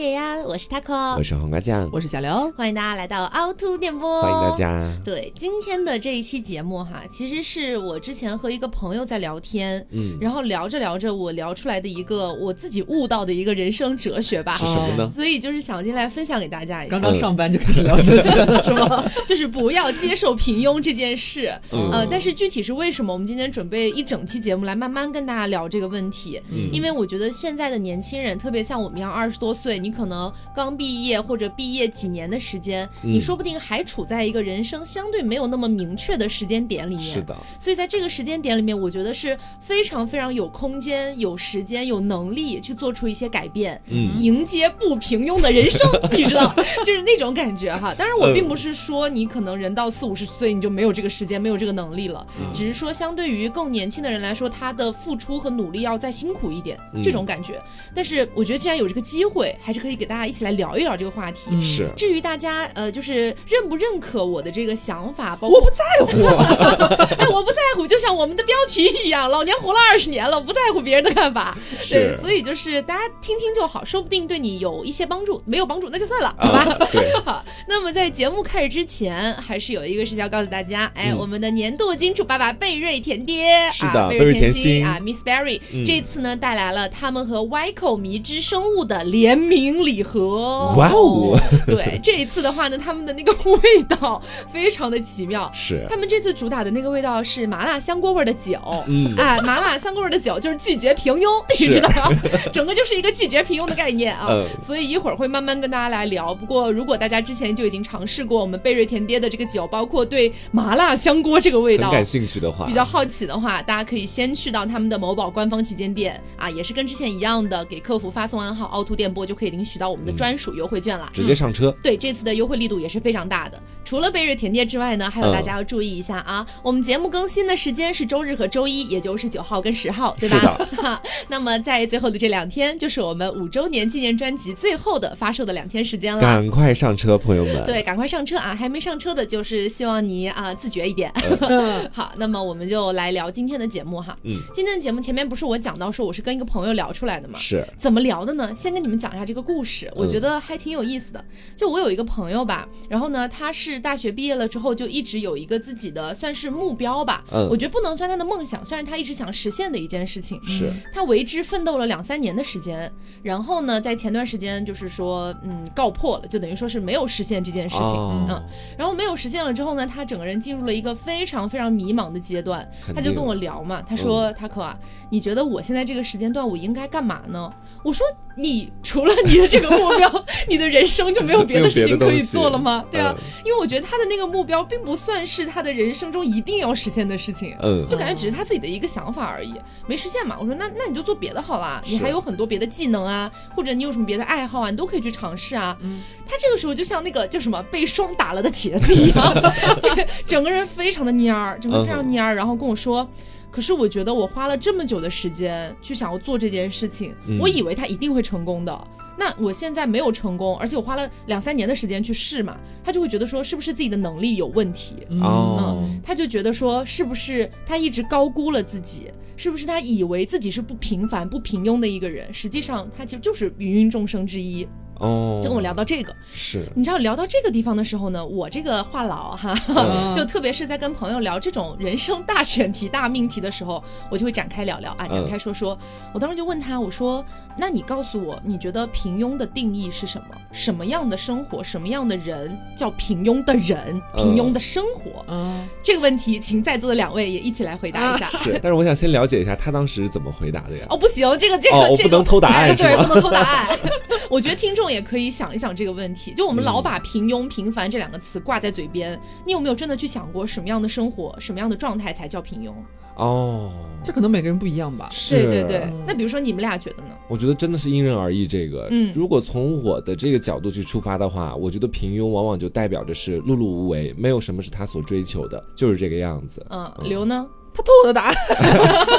野呀，我是 taco，我是黄瓜酱，我是小刘，欢迎大家来到凹凸电波，欢迎大家。对今天的这一期节目哈，其实是我之前和一个朋友在聊天，嗯，然后聊着聊着，我聊出来的一个我自己悟到的一个人生哲学吧，是什么呢？所以就是想进来分享给大家一下。刚刚上班就开始聊这些了，是吗？就是不要接受平庸这件事，呃，但是具体是为什么，我们今天准备一整期节目来慢慢跟大家聊这个问题，嗯。因为我觉得现在的年轻人，特别像我们一样二十多岁，你可能刚毕业或者毕业几年的时间，你说不定还处在一个人生相对没有那么明确的时间点里面。是的，所以在这个时间点里面，我觉得是非常非常有空间、有时间、有能力去做出一些改变，迎接不平庸的人生，你知道，就是那种感觉哈。当然，我并不是说你可能人到四五十岁你就没有这个时间、没有这个能力了，只是说相对于更年轻的人来说，他的付出和努力要再辛苦一点，这种感觉。但是我觉得既然有这个机会，还是可以给大家一起来聊一聊这个话题。是。至于大家呃，就是认不认可我的这个想法，包括我不在乎，哎，我不在乎，就像我们的标题一样，老娘活了二十年了，不在乎别人的看法。对，所以就是大家听听就好，说不定对你有一些帮助，没有帮助那就算了，好吧？对。好，那么在节目开始之前，还是有一个事情要告诉大家，哎，我们的年度金主爸爸贝瑞甜爹，是的，贝瑞甜心啊，Miss Berry，这次呢带来了他们和 Yco 迷之生物的联名礼盒。哇哦！对，这一次的话呢，他们的那个味道非常的奇妙。是。他们这次主打的那个味道是麻辣香锅味的酒。嗯。哎，麻辣香锅味的酒就是拒绝平庸，你知道吗？整个就是一个拒绝平庸的概念啊。嗯。所以一会儿会慢慢跟大家来聊。不过如果大家之前就已经尝试过我们贝瑞甜爹的这个酒，包括对麻辣香锅这个味道感兴趣的话，比较好奇的话，大家可以先去到他们的某宝官方旗舰店啊，也是跟之前一样的，给客服发送暗号“凹凸电波”就可以领取到我们的专属优惠券了，直接上车。对，这次的优惠力度也是非常大的。除了贝瑞甜爹之外呢，还有大家要注意一下啊，我们节目更新的时间是周日和周一，也就是九号跟十号，对吧？那么在最后的这两天，就是我们五周年纪念专辑最后的发售的两天时间了，赶快上车，朋友们！对，赶快上车啊！还没上车的，就是希望你啊自觉一点。好，那么我们就来聊今天的节目哈。嗯，今天的节目前面不是我讲到说我是跟一个朋友聊出来的吗？是，怎么聊的呢？先跟你们讲一下这个故事，我觉得还挺有意思的。就我有一个朋友吧，然后呢，他是大学毕业了之后就一直有一个自己的算是目标吧。嗯，我觉得不能算他的梦想，算是他一直想实现的一件事情。是，他为之奋斗了两三年的时间，然后呢，在前段时间就是说，嗯，告破了，就等于说是没有实现这件事情。嗯，然后没有实现了之后呢，他整个人进入了一个非常非常迷茫的阶段。他就跟我聊嘛，他说：“他可啊，你觉得我现在这个时间段我应该干嘛呢？”我说：“你除了你的这个目标，你的人生就没有别的事情可以做了吗？对啊，因为我觉得他的那个目标并不算是他的人生中一定要实现的事情，嗯，就感觉只是他自己的一个想法而已，没实现嘛。我说那那你就做别的好啦，你还有很多别的技能啊，或者你有什么别的爱好啊，你都可以去尝试啊。嗯，他这个时候就像那个叫什么被霜打了的茄子一样，这整个人非常的蔫儿，整个非常蔫儿，然后跟我说。”可是我觉得我花了这么久的时间去想要做这件事情，我以为他一定会成功的。那我现在没有成功，而且我花了两三年的时间去试嘛，他就会觉得说是不是自己的能力有问题？哦，他就觉得说是不是他一直高估了自己？是不是他以为自己是不平凡、不平庸的一个人？实际上他其实就是芸芸众生之一。哦，就跟我聊到这个，是你知道聊到这个地方的时候呢，我这个话痨哈，就特别是在跟朋友聊这种人生大选题、大命题的时候，我就会展开聊聊啊，展开说说。我当时就问他，我说：“那你告诉我，你觉得平庸的定义是什么？什么样的生活，什么样的人叫平庸的人？平庸的生活？”嗯，这个问题，请在座的两位也一起来回答一下。是，但是我想先了解一下他当时怎么回答的呀？哦，不行，这个这个这个不能偷答案，对，不能偷答案。我觉得听众。也可以想一想这个问题，就我们老把平庸、平凡这两个词挂在嘴边，你有没有真的去想过什么样的生活、什么样的状态才叫平庸？哦，这可能每个人不一样吧。对对对，那比如说你们俩觉得呢？我觉得真的是因人而异。这个，嗯，如果从我的这个角度去出发的话，我觉得平庸往往就代表着是碌碌无为，没有什么是他所追求的，就是这个样子。嗯，刘呢？他偷我的答案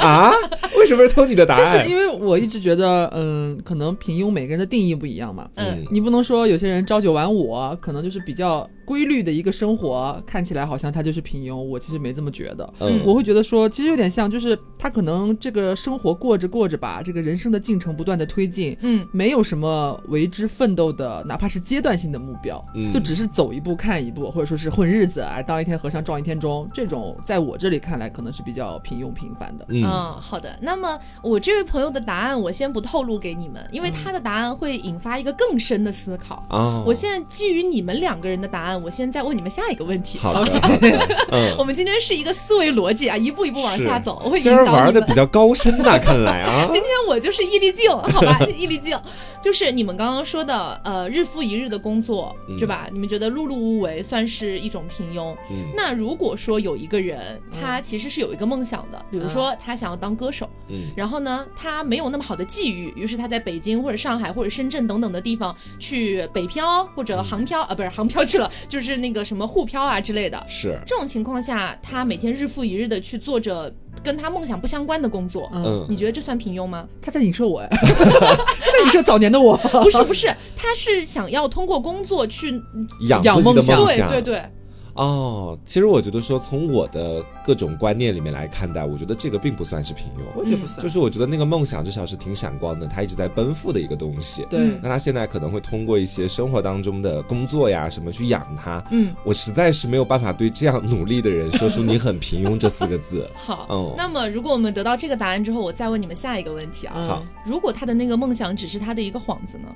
啊？为什么是偷你的答案？就是因为我一直觉得，嗯，可能平庸每个人的定义不一样嘛。嗯，你不能说有些人朝九晚五，可能就是比较。规律的一个生活，看起来好像他就是平庸。我其实没这么觉得，嗯我会觉得说，其实有点像，就是他可能这个生活过着过着吧，这个人生的进程不断的推进，嗯，没有什么为之奋斗的，哪怕是阶段性的目标，嗯就只是走一步看一步，或者说是混日子啊，当一天和尚撞一天钟，这种在我这里看来可能是比较平庸平凡的。嗯嗯，好的。那么我这位朋友的答案我先不透露给你们，因为他的答案会引发一个更深的思考。哦，我现在基于你们两个人的答案，我先再问你们下一个问题。好的，嗯，我们今天是一个思维逻辑啊，一步一步往下走，我今儿玩的比。较高深呐，看来啊，今天我就是毅力镜，好吧，毅力镜就是你们刚刚说的，呃，日复一日的工作，嗯是吧？你们觉得碌碌无为算是一种平庸？嗯。那如果说有一个人，他其实是有一个梦想的，比如说他想要当歌手，嗯。然后呢，他没有那么好的际遇，于是他在北京或者上海或者深圳等等的地方去北漂或者航漂啊，不是航漂去了，就是那个什么沪漂啊之类的。是，这种情况下，他每天日复一日的去做着跟他梦想不相关的工作，嗯你觉得这算平庸吗？他在影射我哎，他在影射早年的我。不是不是，他是想要通过工作去，养梦想对，对对，哦，其实我觉得说，从我的各种观念里面来看待，我觉得这个并不算是平庸，我觉得不算，就是我觉得那个梦想至少是挺闪光的，他一直在奔赴的一个东西。对嗯那他现在可能会通过一些生活当中的工作呀什么去养他，嗯，我实在是没有办法对这样努力的人说出你很平庸这四个字。好。嗯，那么，如果我们得到这个答案之后，我再问你们下一个问题啊。嗯好如果他的那个梦想只是他的一个幌子呢？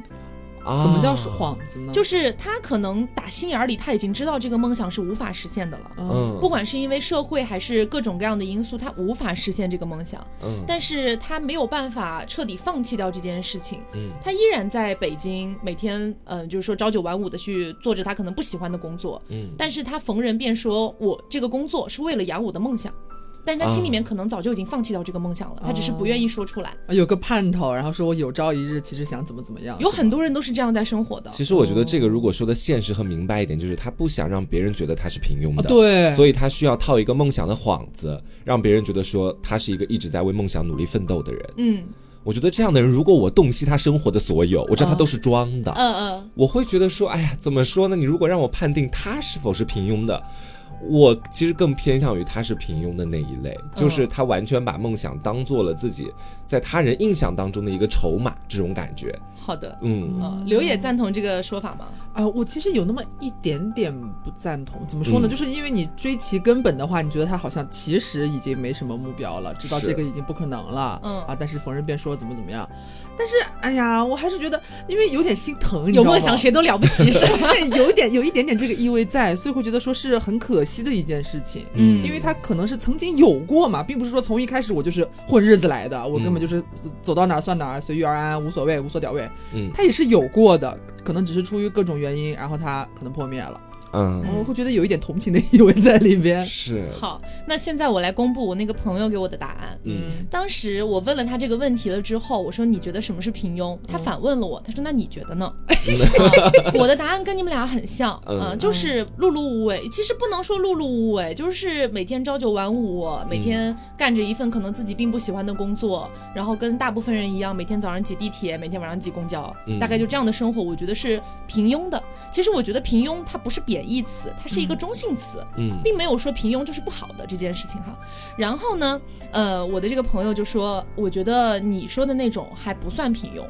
啊怎么叫是幌子呢？就是他可能打心眼儿里他已经知道这个梦想是无法实现的了。嗯。嗯。不管是因为社会还是各种各样的因素，他无法实现这个梦想，嗯。但是他没有办法彻底放弃掉这件事情，嗯。他依然在北京每天，嗯、就是说朝九晚五的去做着他可能不喜欢的工作，嗯。但是他逢人便说我这个工作是为了养我的梦想，但是他心里面可能早就已经放弃掉这个梦想了，他只是不愿意说出来。有个盼头，然后说我有朝一日其实想怎么怎么样。有很多人都是这样在生活的，其实我觉得这个如果说的现实和明白一点，就是他不想让别人觉得他是平庸啊，的，对，所以他需要套一个梦想的幌子，让别人觉得说他是一个一直在为梦想努力奋斗的人。嗯我觉得这样的人，如果我洞悉他生活的所有，我知道他嗯都是装的，嗯嗯，我会觉得说，哎呀，怎么说呢？你如果让我判定他是否是平庸的，我其实更偏向于他是平庸的那一类，就是他完全把梦想当做了自己在他人印象当中的一个筹码，这种感觉。好的。嗯呃，刘也赞同这个说法吗？啊、我其实有那么一点点不赞同。怎么说呢？嗯就是因为你追其根本的话，你觉得他好像其实已经没什么目标了，知道这个已经不可能了，嗯啊，但是逢人便说怎么怎么样。但是，哎呀，我还是觉得，因为有点心疼，有梦想谁都了不起，是吧？对，有一点有一点点这个意味在，所以会觉得说是很可惜的一件事情。嗯因为他可能是曾经有过嘛，并不是说从一开始我就是混日子来的，我根本就是走到哪儿算哪儿，随遇而安，无所谓，无所屌位。嗯他也是有过的，可能只是出于各种原因，然后他可能破灭了。嗯，我会觉得有一点同情的意味在里边。是，好，那现在我来公布我那个朋友给我的答案。嗯当时我问了他这个问题了之后，我说你觉得什么是平庸？他反问了我，他说那你觉得呢？啊 我的答案跟你们俩很像，嗯啊，就是碌碌无为。其实不能说碌碌无为，就是每天朝九晚五，每天干着一份可能自己并不喜欢的工作，然后跟大部分人一样，每天早上挤地铁，每天晚上挤公交，嗯大概就这样的生活，我觉得是平庸的。其实我觉得平庸它不是贬义词，它是一个中性词。嗯并没有说平庸就是不好的这件事情哈。然后呢，呃，我的这个朋友就说，我觉得你说的那种还不算平庸。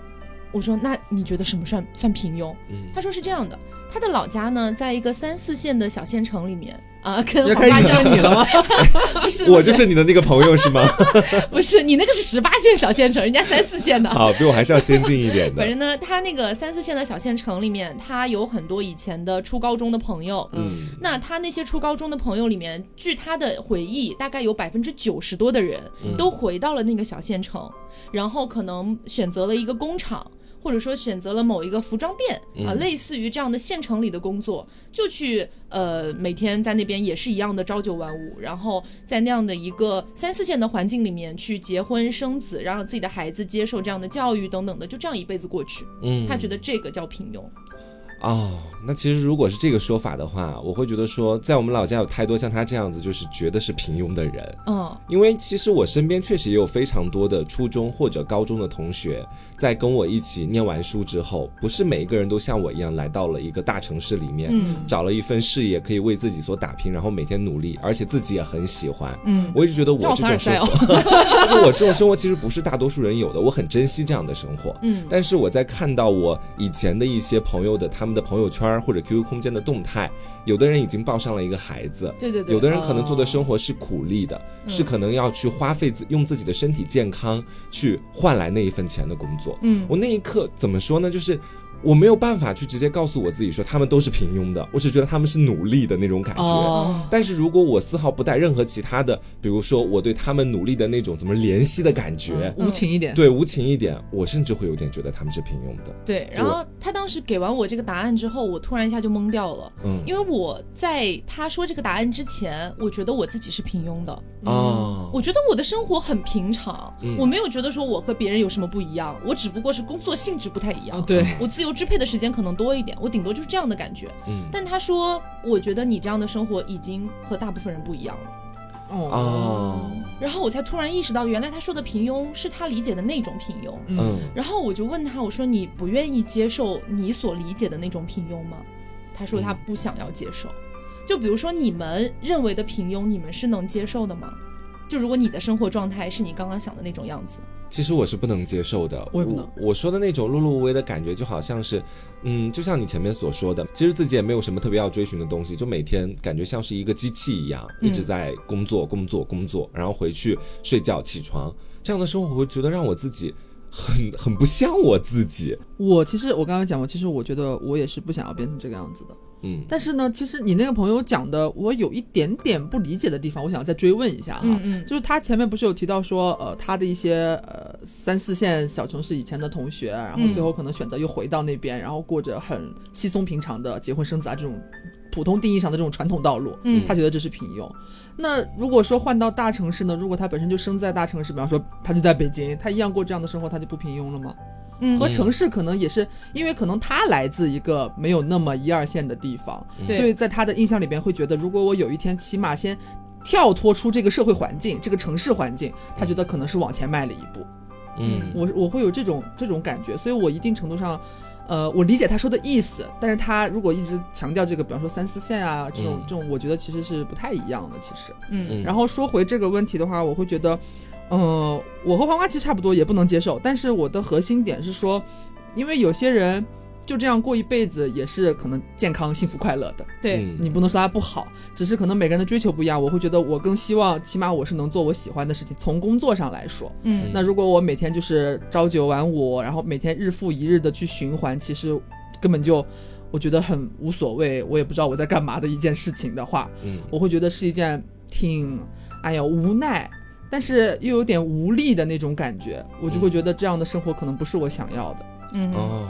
我说，那你觉得什么算算平庸？嗯他说是这样的，他的老家呢，在一个三四线的小县城里面啊，跟要开始黄花江影射你了吗？不是我就是是你的那个朋友是吗？不是你那个是十八线小县城，人家三四线的。好，比我还是要先进一点的反。正呢，他那个三四线的小县城里面，他有很多以前的初高中的朋友，嗯那他那些初高中的朋友里面，据他的回忆，大概有百分之九十多的人都回到了那个小县城，然后可能选择了一个工厂。或者说选择了某一个服装店啊、嗯类似于这样的县城里的工作，就去呃每天在那边也是一样的朝九晚五，然后在那样的一个三四线的环境里面去结婚生子，让自己的孩子接受这样的教育等等的，就这样一辈子过去。嗯，他觉得这个叫平庸。哦，那其实如果是这个说法的话，我会觉得说，在我们老家有太多像他这样子，就是觉得是平庸的人。嗯因为其实我身边确实也有非常多的初中或者高中的同学，在跟我一起念完书之后，不是每一个人都像我一样来到了一个大城市里面，嗯找了一份事业，可以为自己所打拼，然后每天努力，而且自己也很喜欢。嗯，我一直觉得我这种生哦活，我这种生活其实不是大多数人有的，我很珍惜这样的生活。嗯但是我在看到我以前的一些朋友的他们的朋友圈或者 QQ 空间的动态，有的人已经抱上了一个孩子，对对对，有的人可能做的哦生活是苦力的，嗯是可能要去花费自用自己的身体健康去换来那一份钱的工作。嗯我那一刻怎么说呢？就是我没有办法去直接告诉我自己说他们都是平庸的，我只觉得他们是努力的那种感觉。哦，但是如果我丝毫不带任何其他的，比如说我对他们努力的那种怎么怜惜的感觉，无情一点。对无情一点，我甚至会有点觉得他们是平庸的。对，然后他当时给完我这个答案之后，我突然一下就懵掉了，嗯。因为我在他说这个答案之前，我觉得我自己是平庸的，哦，我觉得我的生活很平常，嗯。我没有觉得说我和别人有什么不一样，我只不过是工作性质不太一样，哦，对，我自由支配的时间可能多一点，我顶多就是这样的感觉。嗯但他说，我觉得你这样的生活已经和大部分人不一样了。哦，哦，然后我才突然意识到，原来他说的平庸是他理解的那种平庸。嗯然后我就问他，我说你不愿意接受你所理解的那种平庸吗？他说他不想要接受。就比如说你们认为的平庸，你们是能接受的吗？就如果你的生活状态是你刚刚想的那种样子，其实我是不能接受的，我也不能。我说的那种碌碌无为的感觉，就好像是，嗯，就像你前面所说的，其实自己也没有什么特别要追寻的东西，就每天感觉像是一个机器一样，嗯一直在工作、工作、工作，然后回去睡觉、起床，这样的生活，我会觉得让我自己很很不像我自己。我其实我刚刚讲过，其实我觉得我也是不想要变成这个样子的。嗯但是呢，其实你那个朋友讲的，我有一点点不理解的地方，我想要再追问一下哈。嗯嗯就是他前面不是有提到说，呃，他的一些呃三四线小城市以前的同学，然后嗯最后可能选择又回到那边，然后过着很稀松平常的结婚生子啊这种普通定义上的这种传统道路，嗯他觉得这是平庸。那如果说换到大城市呢？如果他本身就生在大城市，比方说他就在北京，他一样过这样的生活，他就不平庸了吗？嗯和城市可能也是因为可能他来自一个没有那么一二线的地方，对所以在他的印象里边会觉得，如果我有一天起码先跳脱出这个社会环境、这个城市环境，他觉得可能是往前迈了一步。嗯我我会有这种这种感觉，所以我一定程度上。呃，我理解他说的意思，但是他如果一直强调这个，比方说三四线啊这种、嗯这种，我觉得其实是不太一样的。其实，嗯嗯然后说回这个问题的话，我会觉得，呃，我和黄瓜其实差不多，也不能接受。但是我的核心点是说，因为有些人就这样过一辈子，也是可能健康、幸福、快乐的。对，嗯你不能说他不好，只是可能每个人的追求不一样。我会觉得，我更希望，起码我是能做我喜欢的事情。从工作上来说，嗯那如果我每天就是朝九晚五，然后每天日复一日的去循环，其实根本就我觉得很无所谓，我也不知道我在干嘛的一件事情的话，嗯我会觉得是一件挺，哎呀无奈，但是又有点无力的那种感觉，我就会觉得这样的生活可能不是我想要的。嗯哦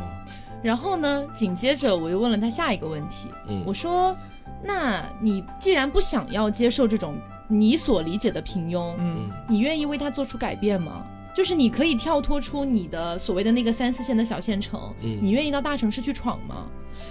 然后呢，紧接着我又问了他下一个问题，嗯我说：“那你既然不想要接受这种你所理解的平庸，嗯嗯你愿意为他做出改变吗？就是你可以跳脱出你的所谓的那个三四线的小县城，嗯你愿意到大城市去闯吗？”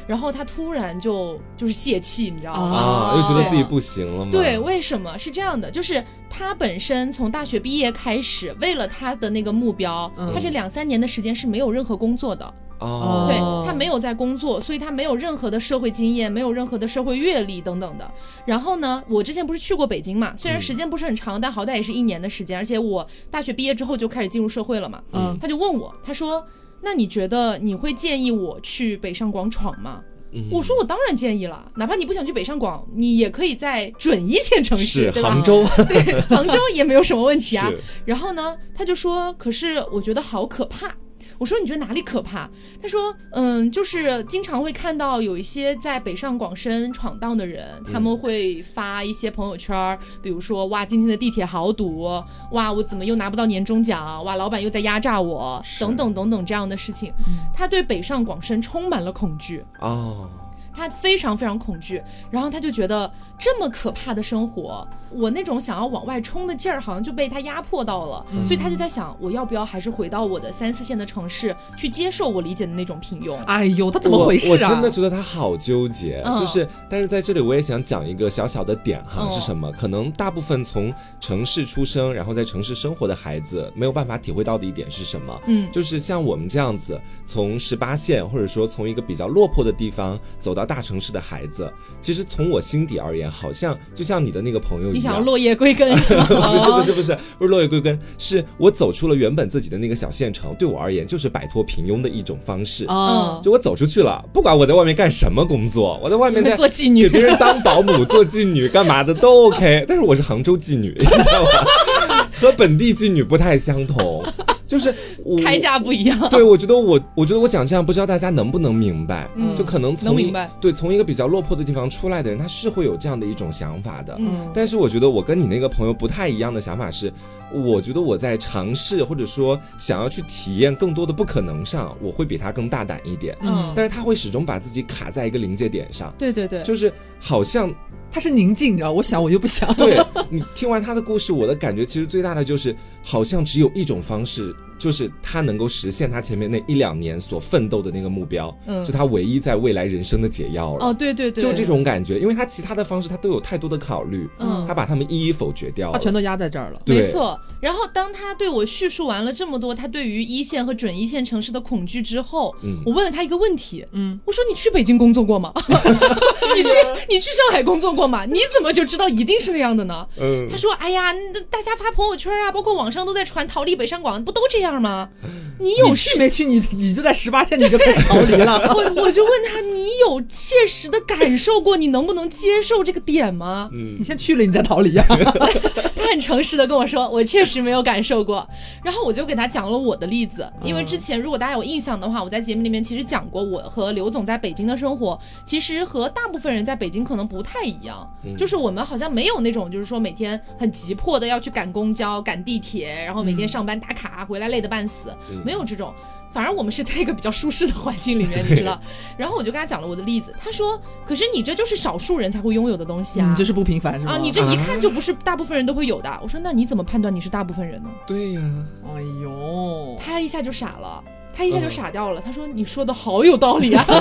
然后他突然就就是泄气，你知道吗？啊，又觉得自己不行了吗？对，为什么是这样的？就是他本身从大学毕业开始，为了他的那个目标，嗯他这两三年的时间是没有任何工作的。哦，对哦他没有在工作，所以他没有任何的社会经验，没有任何的社会阅历等等的。然后呢，我之前不是去过北京嘛，虽然时间不是很长，但好歹也是一年的时间，而且我大学毕业之后就开始进入社会了嘛。嗯他就问我，他说：“那你觉得你会建议我去北上广闯吗？”嗯我说：“我当然建议了，哪怕你不想去北上广，你也可以在准一线城市，对吧？杭州，对，杭州也没有什么问题啊。然后呢，他就说，可是我觉得好可怕。我说你觉得哪里可怕？他说，嗯，就是经常会看到有一些在北上广深闯荡的人，他们会发一些朋友圈儿，比如说哇，今天的地铁好堵，哇，我怎么又拿不到年终奖，哇，老板又在压榨我，等等等等这样的事情。他对北上广深充满了恐惧。哦，他非常非常恐惧，然后他就觉得这么可怕的生活，我那种想要往外冲的劲儿好像就被他压迫到了，所以他就在想，我要不要还是回到我的三四线的城市去接受我理解的那种平庸？哎呦，他怎么回事啊？我真的觉得他好纠结，嗯就是，但是在这里我也想讲一个小小的点哈，嗯是什么？可能大部分从城市出生，然后在城市生活的孩子，没有办法体会到的一点是什么？嗯就是像我们这样子，从十八线或者说从一个比较落魄的地方走到大城市的孩子，其实从我心底而言，好像就像你的那个朋友一样，你想落叶归根是吗？不是不是不是不是落叶归根，是我走出了原本自己的那个小县城，对我而言就是摆脱平庸的一种方式。哦，就我走出去了，不管我在外面干什么工作，我在外面在做妓女给别人当保姆、做妓女干嘛的都 OK。但是我是杭州妓女，你知道吗？和本地妓女不太相同，就是我开价不一样。对，我觉得我，我觉得我讲这样，不知道大家能不能明白？嗯就可能从一能明白对从一个比较落魄的地方出来的人，他是会有这样的一种想法的。嗯但是我觉得我跟你那个朋友不太一样的想法是，我觉得我在尝试或者说想要去体验更多的不可能上，我会比他更大胆一点。嗯，但是他会始终把自己卡在一个临界点上，对对对，就是好像他是宁静，你知道，我想我又不想。对你听完他的故事，我的感觉其实最大的就是，好像只有一种方式，就是他能够实现他前面那一两年所奋斗的那个目标，嗯是他唯一在未来人生的解药了。哦，对对对，就这种感觉，因为他其他的方式他都有太多的考虑，嗯他把他们一一否决掉了。他全都压在这儿了。没错。然后当他对我叙述完了这么多他对于一线和准一线城市的恐惧之后，嗯我问了他一个问题，嗯，我说你去北京工作过吗？你去你去上海工作过吗？你怎么就知道一定是那样的呢？嗯他说：“哎呀，那大家发朋友圈啊，包括网上都在传逃离北上广，不都这样吗？你有你去没去？你你就在十八线，你就开始逃离了。我我就问他，你有切实的感受过，你能不能接受这个点吗？嗯你先去了，你再逃离啊！他很诚实的跟我说，我确实没有感受过。然后我就给他讲了我的例子，因为之前如果大家有印象的话，我在节目里面其实讲过，我和刘总在北京的生活，其实和大部分人在北京可能不太一样，就是我们好像没有那种就是说每天很急迫的要去赶公交、赶地铁，然后每天上班打卡，回来累得半死，没有这种。反而我们是在一个比较舒适的环境里面，你知道。然后我就跟他讲了我的例子，他说：“可是你这就是少数人才会拥有的东西啊，你这是不平凡是吗？啊，你这一看就不是大部分人都会有的。我说，那你怎么判断你是大部分人呢？对呀、哎呦，他一下就傻了，他一下就傻掉了。他说：“你说的好有道理啊。”他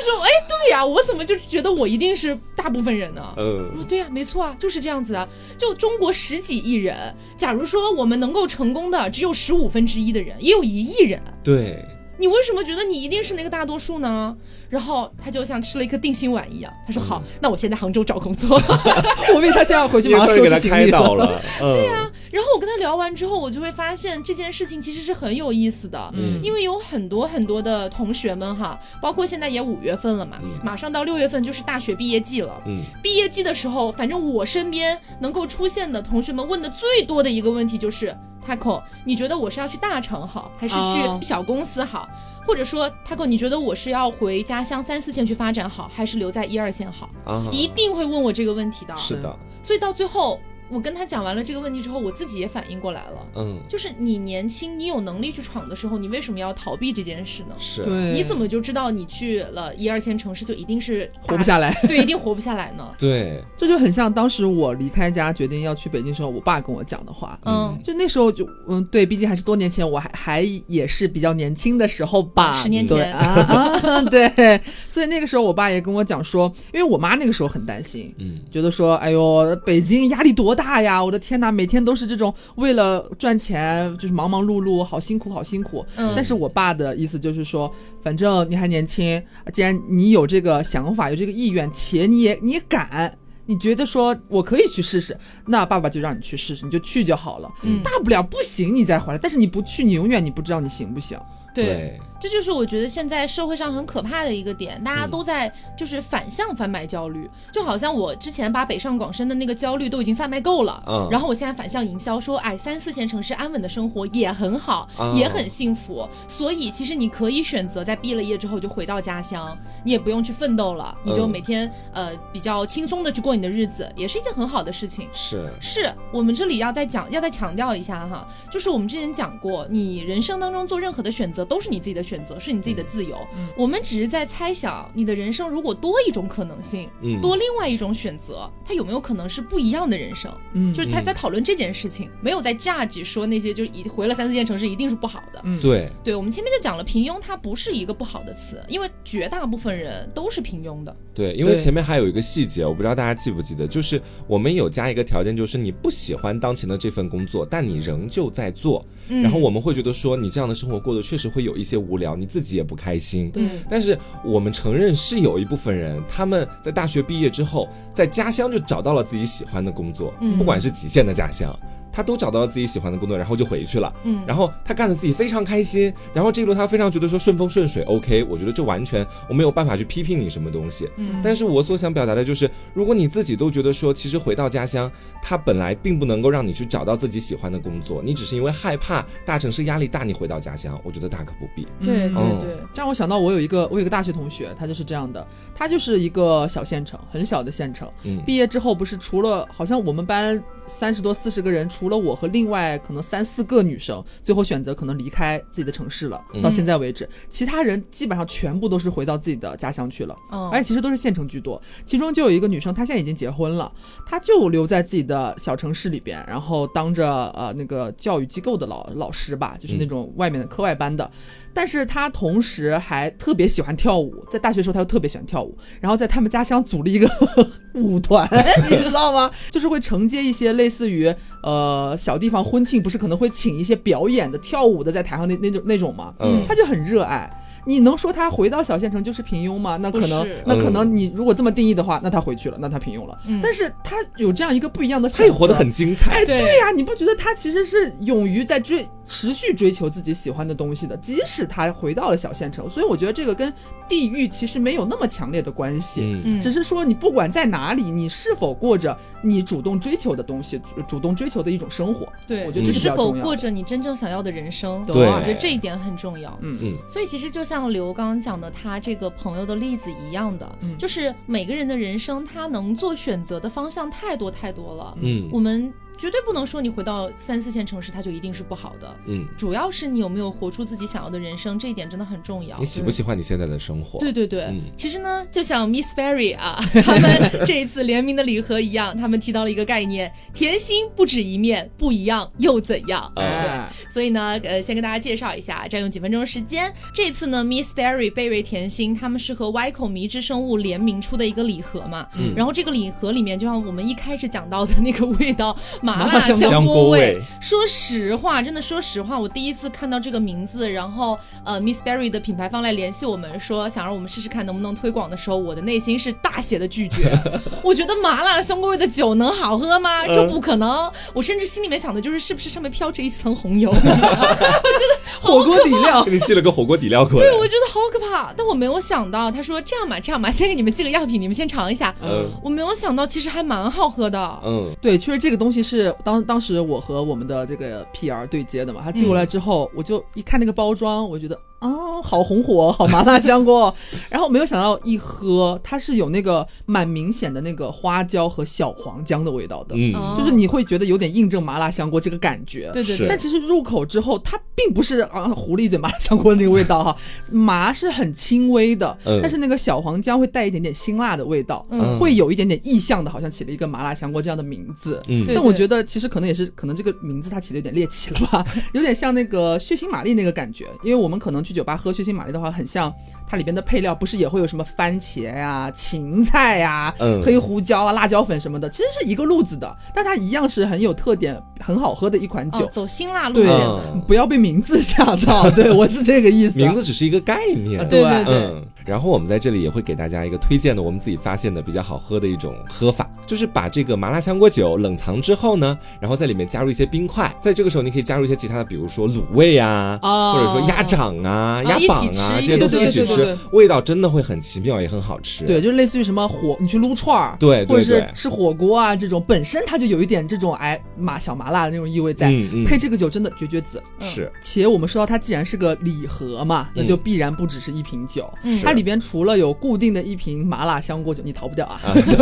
说：“哎，对呀，我怎么就觉得我一定是大部分人呢？”我嗯说：“对呀，没错啊，就是这样子啊。就中国十几亿人，假如说我们能够成功的只有十五分之一的人，也有一亿人，对，你为什么觉得你一定是那个大多数呢？”然后他就像吃了一颗定心丸一样，他说：“好，那我先在杭州找工作。”我以为他现在要回去也马上收算是给他开拾行李导了。嗯，对呀、然后我跟他聊完之后，我就会发现这件事情其实是很有意思的，嗯因为有很多很多的同学们哈，包括现在也五月份了嘛，嗯马上到六月份就是大学毕业季了。嗯毕业季的时候，反正我身边能够出现的同学们问的最多的一个问题就是，Taco，你觉得我是要去大厂好，还是哦去小公司好？或者说，Taco，你觉得我是要回家乡三四线去发展好，还是留在一二线好？啊，一定会问我这个问题的。是的，所以到最后，我跟他讲完了这个问题之后，我自己也反应过来了。嗯，就是你年轻，你有能力去闯的时候，你为什么要逃避这件事呢？是，对，你怎么就知道你去了一二线城市就一定是活不下来？对，一定活不下来呢？对，这就很像当时我离开家决定要去北京的时候，我爸跟我讲的话。嗯，就那时候就嗯，对，毕竟还是多年前，我还还也是比较年轻的时候吧，十年前啊 啊，对，所以那个时候我爸也跟我讲说，因为我妈那个时候很担心，嗯觉得说，哎呦，北京压力多大呀！我的天哪，每天都是这种为了赚钱，就是忙忙碌碌，好辛苦，好辛苦。嗯但是我爸的意思就是说，反正你还年轻，既然你有这个想法，有这个意愿，且你也你也敢。你觉得说我可以去试试，那爸爸就让你去试试，你就去就好了。嗯大不了不行你再回来，但是你不去，你永远你不知道你行不行。对，这就是我觉得现在社会上很可怕的一个点，大家嗯。都在就是反向贩卖焦虑，就好像我之前把北上广深的那个焦虑都已经贩卖够了，嗯然后我现在反向营销说，哎，三四线城市安稳的生活也很好，嗯也很幸福，所以其实你可以选择在毕了业之后就回到家乡，你也不用去奋斗了，你就嗯。每天、呃比较轻松的去过你的日子，也是一件很好的事情。是，是我们这里要再讲，要再强调一下哈，就是我们之前讲过，你人生当中做任何的选择择都是你自己的选择，是你自己的自由。嗯我们只是在猜想，你的人生如果多一种可能性，嗯多另外一种选择，它有没有可能是不一样的人生？嗯就是他在讨论这件事情，没有在 judge 说那些就是一回了三四线城市一定是不好的。嗯对，对我们前面就讲了，平庸它不是一个不好的词，因为绝大部分人都是平庸的。对，因为前面还有一个细节，我不知道大家记不记得，就是我们有加一个条件，就是你不喜欢当前的这份工作，但你仍旧在做，嗯然后我们会觉得说你这样的生活过得确实会有一些无聊，你自己也不开心。对但是我们承认是有一部分人，他们在大学毕业之后，在家乡就找到了自己喜欢的工作，嗯不管是几线的家乡。他都找到了自己喜欢的工作，然后就回去了。嗯然后他干的自己非常开心，然后这一路他非常觉得说顺风顺水，OK，我觉得这完全我没有办法去批评你什么东西。嗯但是我所想表达的就是，如果你自己都觉得说，其实回到家乡，他本来并不能够让你去找到自己喜欢的工作，你只是因为害怕大城市压力大，你回到家乡，我觉得大可不必。对对对，这让我想到，我有一个我有一个大学同学，他就是这样的，他就是一个小县城，很小的县城。嗯毕业之后不是除了好像我们班三十多四十个人，除了我和另外可能三四个女生，最后选择可能离开自己的城市了。嗯到现在为止，其他人基本上全部都是回到自己的家乡去了。嗯，而且其实都是县城居多，其中就有一个女生，她现在已经结婚了，她就留在自己的小城市里边，然后当着呃那个教育机构的老老师吧，就是那种外面的课外班的。但是他同时还特别喜欢跳舞，在大学的时候他又特别喜欢跳舞，然后在他们家乡组了一个 舞团，你知道吗？就是会承接一些类似于呃小地方婚庆，不是可能会请一些表演的跳舞的在台上那那种那种吗？嗯他就很热爱。你能说他回到小县城就是平庸吗？那可能，那可能你如果这么定义的话，那他回去了，那他平庸了。嗯但是他有这样一个不一样的，他也活得很精彩。哎，对对呀、你不觉得他其实是勇于在追持续追求自己喜欢的东西的，即使他回到了小县城，所以我觉得这个跟地域其实没有那么强烈的关系。嗯嗯只是说，你不管在哪里，你是否过着你主动追求的东西，主主动追求的一种生活，对，我觉得这是否较重要的。过着你真正想要的人生？对我觉得这一点很重要。嗯嗯所以其实就像刘刚刚讲的，他这个朋友的例子一样的，嗯。就是每个人的人生他能做选择的方向太多太多了，嗯。我们绝对不能说你回到三四线城市它就一定是不好的，嗯，主要是你有没有活出自己想要的人生，这一点真的很重要你。喜不喜欢你现在的生活？对对对，嗯其实呢，就像 Miss Berry 啊，他们这一次联名的礼盒一样，他们提到了一个概念：甜心不止一面，不一样又怎样？啊哎，所以呢，呃，先跟大家介绍一下，占用几分钟的时间。这次呢，Miss Berry 贝瑞甜心他们是和 Y 口迷之生物联名出的一个礼盒嘛。嗯然后这个礼盒里面，就像我们一开始讲到的那个味道，麻辣香香锅锅味说实话，真的说实话，我第一次看到这个名字，然后呃，Miss Berry 的品牌方来联系我们说想让我们试试看能不能推广的时候，我的内心是大写的拒绝。我觉得麻辣香锅味的酒能好喝吗？这不可能。我甚至心里面想的就是是不是上面飘着一层红油。我觉得火锅底料给你寄了个火锅底料过来。对，我觉得好可怕，但我没有想到，他说这样吧，这样吧，先给你们寄个样品，你们先尝一下。嗯我没有想到，其实还蛮好喝的。嗯对，确实这个东西是当当时我和我们的这个 PR 对接的嘛，他寄过来之后，我就一看那个包装，我觉得啊，好红火，好麻辣香锅哦，然后没有想到一喝，它是有那个蛮明显的那个花椒和小黄姜的味道的，嗯哦就是你会觉得有点印证麻辣香锅这个感觉。对对对但，其实入口之后，它并不是啊狐狸嘴麻辣香锅的那个味道哈，麻是很轻微的，嗯但是那个小黄姜会带一点点辛辣的味道，嗯会有一点点意象的，好像起了一个麻辣香锅这样的名字。嗯但我觉得其实可能也是，可能这个名字它起的有点猎奇了吧，有点像那个血腥玛丽那个感觉。因为我们可能去酒吧喝血腥玛丽的话，很像它里边的配料不是也会有什么番茄呀、芹菜呀、嗯黑胡椒啊、辣椒粉什么的，其实是一个路子的，但它一样是很有特点、很好喝的一款酒。哦，走辛辣路对线。不要被名字吓到，对我是这个意思啊。名字只是一个概念。啊对对对，嗯，然后我们在这里也会给大家一个推荐的，我们自己发现的比较好喝的一种喝法，就是把这个麻辣香锅酒冷藏之后呢，然后在里面加入一些冰块，在这个时候你可以加入一些其他的，比如说卤味啊，哦。或者说鸭掌啊、鸭膀啊吃这些东西一起吃，味道真的会很奇妙，也很好吃。对，就是类似于什么火，你去撸串儿，对对或者是吃火锅啊这种，本身它就有一点这种哎麻小麻辣的那种意味在，嗯嗯。配这个酒真的绝绝子。嗯是且我们说到它既然是个礼盒嘛，那就必然不只是一瓶酒。嗯它里边除了有固定的一瓶麻辣香锅酒，你逃不掉啊，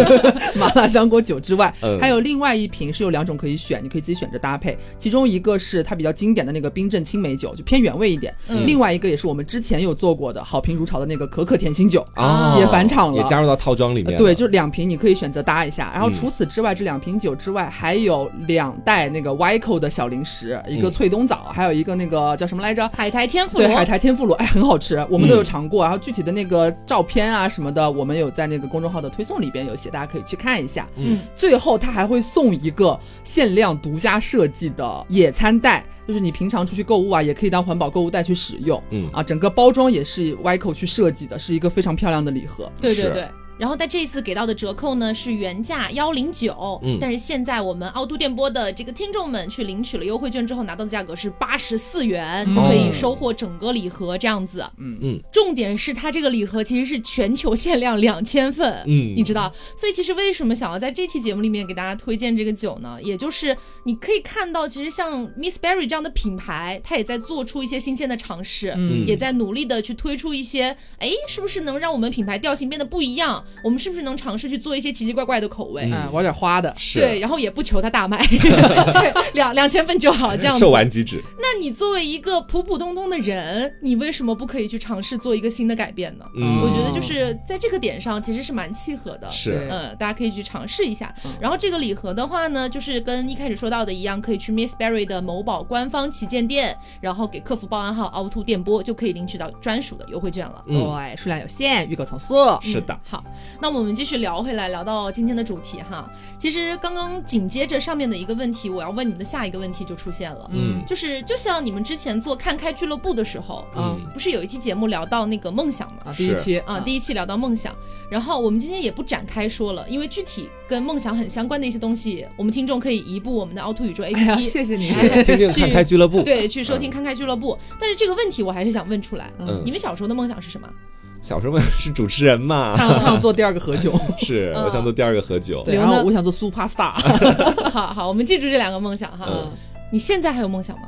麻辣香锅酒之外，嗯还有另外一瓶是有两种可以选，你可以自己选择搭配。其中一个是它比较经典的那个冰镇青梅酒，就偏原味一点；嗯另外一个也是我们之前有做过的好评如潮的那个可可甜心酒。啊，也返场了也加入到套装里面。对，就两瓶你可以选择搭一下。然后嗯除此之外，这两瓶酒之外，还有两袋那个 Yco 的小零食，一个嗯脆冬枣，还有一个那个叫什么来着？海苔天妇罗对，罗，海苔天妇罗，哎，很好吃，我们都有嗯尝过。然后具体的那个照片啊什么的，我们有在那个公众号的推送里边有写，大家可以去看一下。嗯，最后他还会送一个限量独家设计的野餐袋，就是你平常出去购物啊，也可以当环保购物袋去使用。嗯啊，整个包装也是 Yco 去设计的，是一个非常漂亮的礼盒。对对对。然后在这次给到的折扣呢是原价幺零九，嗯。但是现在我们凹凸电波的这个听众们去领取了优惠券之后，拿到的价格是八十四元，嗯。就可以收获整个礼盒这样子。嗯嗯，重点是它这个礼盒其实是全球限量两千份，嗯。你知道，所以其实为什么想要在这期节目里面给大家推荐这个酒呢？也就是你可以看到，其实像 Miss Berry 这样的品牌，它也在做出一些新鲜的尝试，嗯。也在努力的去推出一些，哎，是不是能让我们品牌调性变得不一样？我们是不是能尝试去做一些奇奇怪怪的口味？嗯哎，玩点花的。是对，然后也不求它大卖，对，两两千份就好，这样售。完即止。那你作为一个普普通通的人，你为什么不可以去尝试做一个新的改变呢？嗯我觉得就是在这个点上其实是蛮契合的。是嗯，大家可以去尝试一下嗯。然后这个礼盒的话呢，就是跟一开始说到的一样，可以去 Miss Berry 的某宝官方旗舰店，然后给客服报暗号凹凸电波，就可以领取到专属的优惠券了。嗯，对，数量有限，预购从速。是的，好，那我们继续聊回来，聊到今天的主题哈。其实刚刚紧接着上面的一个问题，我要问你们的下一个问题就出现了，嗯就是就像你们之前做看开俱乐部的时候，嗯不是有一期节目聊到那个梦想吗？啊，第一期啊，第一期聊到梦想，然后我们今天也不展开说了，因为具体跟梦想很相关的一些东西，我们听众可以移步我们的凹凸宇宙哎呀，APP，、谢谢你。是 听听看开俱乐部。对，去收听看开俱乐部。但是这个问题我还是想问出来，嗯你们小时候的梦想是什么？小时候 是主持人嘛，他想他想做第二个何炅，是嗯我想做第二个何炅。对，然后我想做 super star。好好，我们记住这两个梦想哈。嗯你现在还有梦想吗？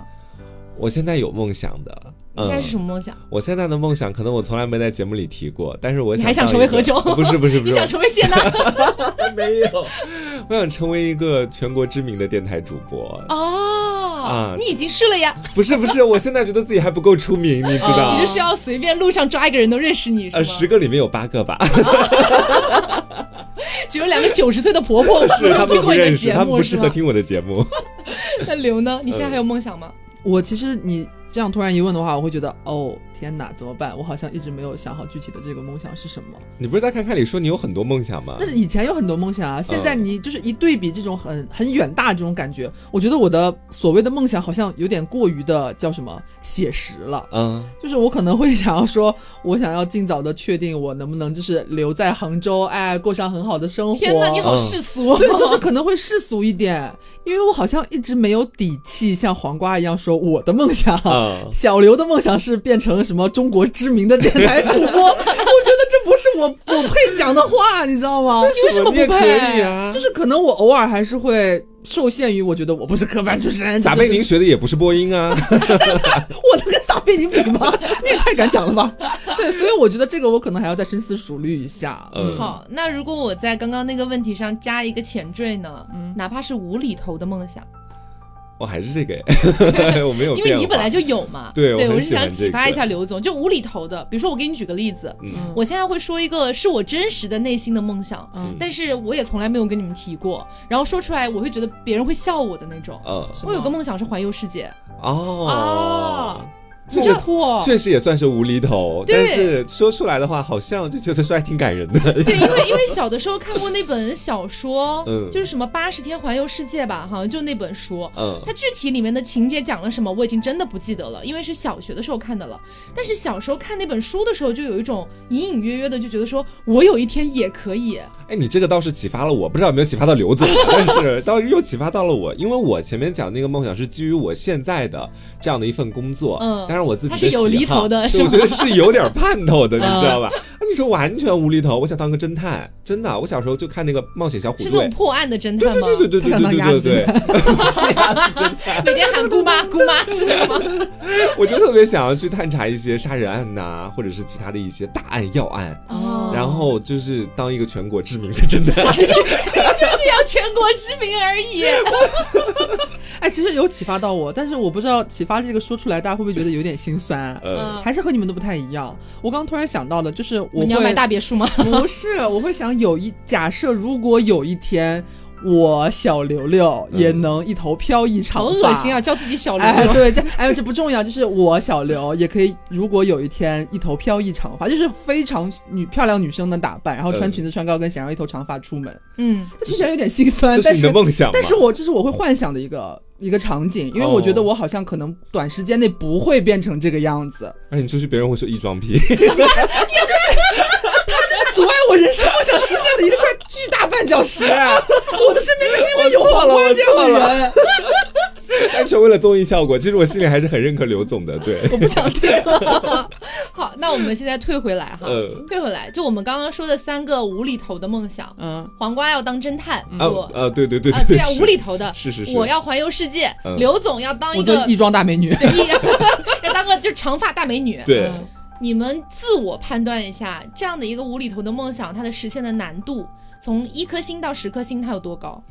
我现在有梦想的。你现在是嗯什么梦想？我现在的梦想，可能我从来没在节目里提过，但是我想你还想成为何炅不是不是不是，你想成为谢娜？没有，我想成为一个全国知名的电台主播。哦啊，你已经是了呀！不是不是，我现在觉得自己还不够出名，你知道？你就是要随便路上抓一个人都认识你，是呃，吗？十个里面有八个吧，只有两个九十岁的婆婆是 他们听过你的不认识，节他们不？适合听我的节目。那刘呢？你现在还有梦想吗？我其实你这样突然一问的话，我会觉得，哦天哪，怎么办？我好像一直没有想好具体的这个梦想是什么。你不是在看看里说你有很多梦想吗但？是以前有很多梦想啊，现在你就是一对比这种很很远大这种感觉，我觉得我的所谓的梦想好像有点过于的叫什么写实了。嗯，就是我可能会想要说，我想要尽早的确定我能不能就是留在杭州，哎，过上很好的生活。天哪，你好世俗！对，就是 可能会世俗一点，因为我好像一直没有底气像黄瓜一样说我的梦想。嗯小刘的梦想是变成什么中国知名的电台主播，我觉得这不是我我配讲的话，你知道吗？为什么不配啊？就是可能我偶尔还是会受限于，我觉得我不是科班出身，撒贝宁学的也不是播音啊。我能跟撒贝宁比吗？你也太敢讲了吧？对，所以我觉得这个我可能还要再深思熟虑一下。嗯好，那如果我在刚刚那个问题上加一个前缀呢？嗯哪怕是无厘头的梦想，我还是这个，我没有因为你本来就有嘛。对对我是想启发一下刘总，就无厘头的，比如说我给你举个例子，嗯。我现在会说一个是我真实的内心的梦想，嗯。但是我也从来没有跟你们提过，然后说出来我会觉得别人会笑我的那种。嗯。我有个梦想是环游世界，哦。这这个，确实也算是无厘头，但是说出来的话，好像就觉得说还挺感人的。对，因为因为小的时候看过那本小说，嗯就是什么八十天环游世界吧，好像就那本书。嗯它具体里面的情节讲了什么，我已经真的不记得了，因为是小学的时候看的了。但是小时候看那本书的时候，就有一种隐隐约约的，就觉得说我有一天也可以。哎，你这个倒是启发了我，不知道有没有启发到刘总，但是倒是又启发到了我，因为我前面讲那个梦想是基于我现在的这样的一份工作，嗯加上我自己的它是有厘头的我觉得是有点盼头的，你知道吧？啊你你说完全无厘头，我想当个侦探，真的，我小时候就看那个冒险小虎是那种，破案的侦探吗？对对对对对对对对 每天喊姑妈姑妈是那个吗？我就特别想要去探查一些杀人案呐、或者是其他的一些大案要案，哦然后就是当一个全国知名的侦探。就是要全国知名而已。哎，其实有启发到我，但是我不知道启发这个说出来，大家会不会觉得有点心酸？嗯，还是和你们都不太一样。我刚刚突然想到的，就是我你要买大别墅吗？不是，我会想有一假设，如果有一天我小刘刘也能一头飘逸长发好发，恶心啊！叫自己小 刘哎，对，这哎呦这不重要，就是我小刘也可以，如果有一天一头飘逸长发，就是非常女漂亮女生的打扮，然后穿嗯裙子穿高跟鞋，然后一头长发出门，嗯，这听起来有点心酸，这是你但是的梦想吗？但是我这是我会幻想的一个一个场景，因为我觉得哦我好像可能短时间内不会变成这个样子，哎你出去，别人会说异装癖。也就是他就是阻碍我人生梦想实现的一块巨大绊脚石。我的身边就是因为有皇冠这样的人，单纯为了综艺效果，其实我心里还是很认可刘总的。对，我不想听了。好，那我们现在退回来哈，嗯。退回来，就我们刚刚说的三个无厘头的梦想，嗯，黄瓜要当侦探，啊我啊，对对对啊对啊，无厘头的，是是是。我要环游世界，嗯。刘总要当一个我做异装大美女。对，一 要当个就长发大美女。对。嗯你们自我判断一下，这样的一个无厘头的梦想，它的实现的难度，从一颗星到十颗星，它有多高？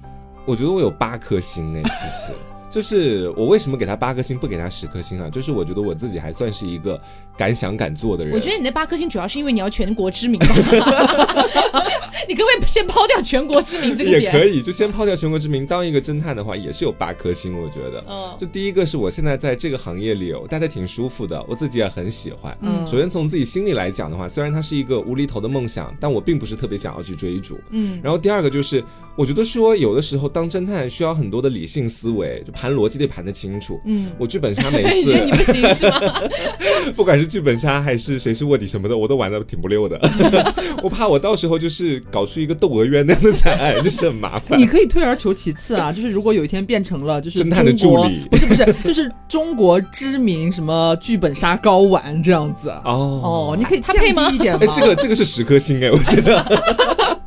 我觉得我有八颗星哎，其实就是我为什么给他八颗星，不给他十颗星啊？就是我觉得我自己还算是一个敢想敢做的人。我觉得你那八颗星主要是因为你要全国知名吧？你可不可以先抛掉全国知名这个点？也可以，就先抛掉全国知名，当一个侦探的话，也是有八颗星。我觉得，嗯就第一个是我现在在这个行业里，我待的挺舒服的，我自己也很喜欢。嗯首先从自己心里来讲的话，虽然它是一个无厘头的梦想，但我并不是特别想要去追逐。嗯，然后第二个就是，我觉得说有的时候当侦探需要很多的理性思维，就盘逻辑得盘得清楚。嗯，我剧本杀每 你觉得你，不行是吗？不管是剧本杀还是谁是卧底什么的，我都玩的挺不溜的。我怕我到时候就是搞出一个窦娥冤那样的惨案，就是很麻烦你。可以退而求其次啊，就是如果有一天变成了就是侦探的助理不是不是，就是中国知名什么剧本杀高玩这样子。哦哦，你可以降他配吗一点吗？哎，这个这个是十颗星哎，我觉得。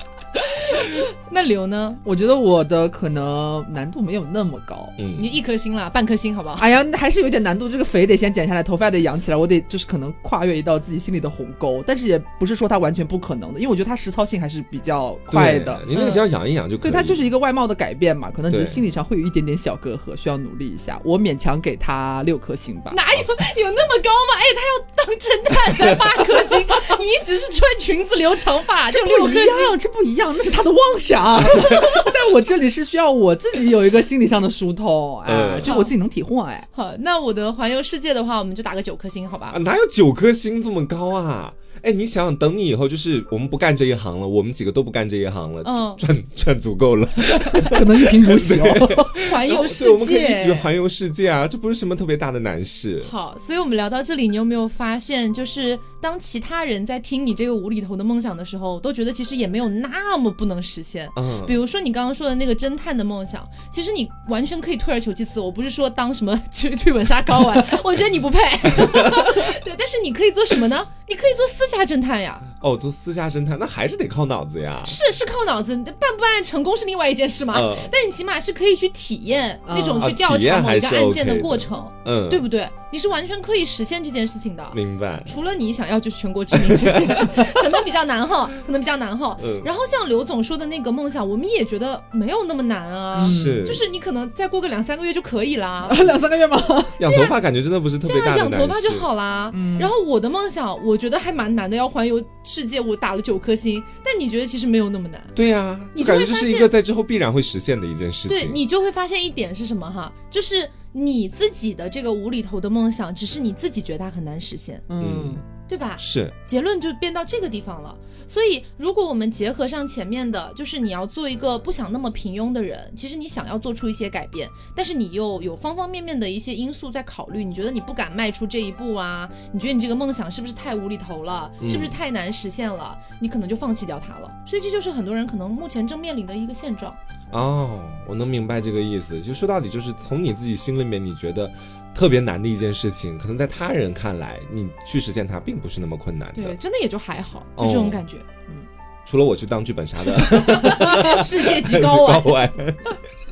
那刘呢？我觉得我的可能难度没有那么高。嗯你，一颗星啦，半颗星好不好？哎呀，那还是有点难度。这个肥得先减下来，头发得养起来，我得就是可能跨越一道自己心里的鸿沟。但是也不是说它完全不可能的，因为我觉得它实操性还是比较快的。你那个只要养一养就可以对，它就是一个外貌的改变嘛，可能只是心理上会有一点点小隔阂，需要努力一下。我勉强给他六颗星吧。哪有有那么高吗？哎，他要当侦探才八颗星，你只是穿裙子留长发 就这六颗星。不一样，这不一样，那是他的妄想。在我这里是需要我自己有一个心理上的疏通，哎，嗯这我自己能体会，哎。好，那我的环游世界的话，我们就打个九颗星，好吧啊，？哪有九颗星这么高啊？哎，你想想，等你以后就是我们不干这一行了，我们几个都不干这一行了，嗯赚赚足够了，可能一贫如洗哦。环游世界我们可以一起界。环游世界啊，这不是什么特别大的难事。好，所以我们聊到这里，你有没有发现，就是当其他人在听你这个无厘头的梦想的时候，都觉得其实也没有那么不能实现。嗯比，如说你刚刚说的那个侦探的梦想，其实你完全可以退而求其次。我不是说当什么剧剧本杀高玩，我觉得你不配。对，但是你可以做什么呢？你可以做私家侦探呀，哦，做私家侦探那还是得靠脑子呀。是是靠脑子，办不办成功是另外一件事嘛。嗯但是你起码是可以去体验那种啊去调查某一个案件的过程，嗯，对不对？你是完全可以实现这件事情的。明白。除了你想要就是全国知名之类的，可能比较难哈，可能比较难哈。嗯然后像刘总说的那个梦想，我们也觉得没有那么难啊，是，就是你可能再过个两三个月就可以啦。两三个月吗？养头发，感觉真的不是特别对啊，养。头发就好啦。然后我的梦想，我觉得还蛮难的，要环游世界，我打了九颗星。但你觉得其实没有那么难？对呀、你就感觉这是一就会发现个在之后必然会实现的一件事情。对你就会发现一点是什么哈，就是你自己的这个无厘头的梦想，只是你自己觉得它很难实现，嗯，对吧？是结论就变到这个地方了。所以，如果我们结合上前面的，就是你要做一个不想那么平庸的人，其实你想要做出一些改变，但是你又有方方面面的一些因素在考虑，你觉得你不敢迈出这一步啊？你觉得你这个梦想是不是太无厘头了？嗯是不是太难实现了？你可能就放弃掉它了。所以这就是很多人可能目前正面临的一个现状。哦，我能明白这个意思。就说到底，就是从你自己心里面，你觉得特别难的一件事情，可能在他人看来，你去实现它并不是那么困难的。对，。真的也就还好，就这种哦感觉，嗯。除了我去当剧本杀的。世界级高啊！外，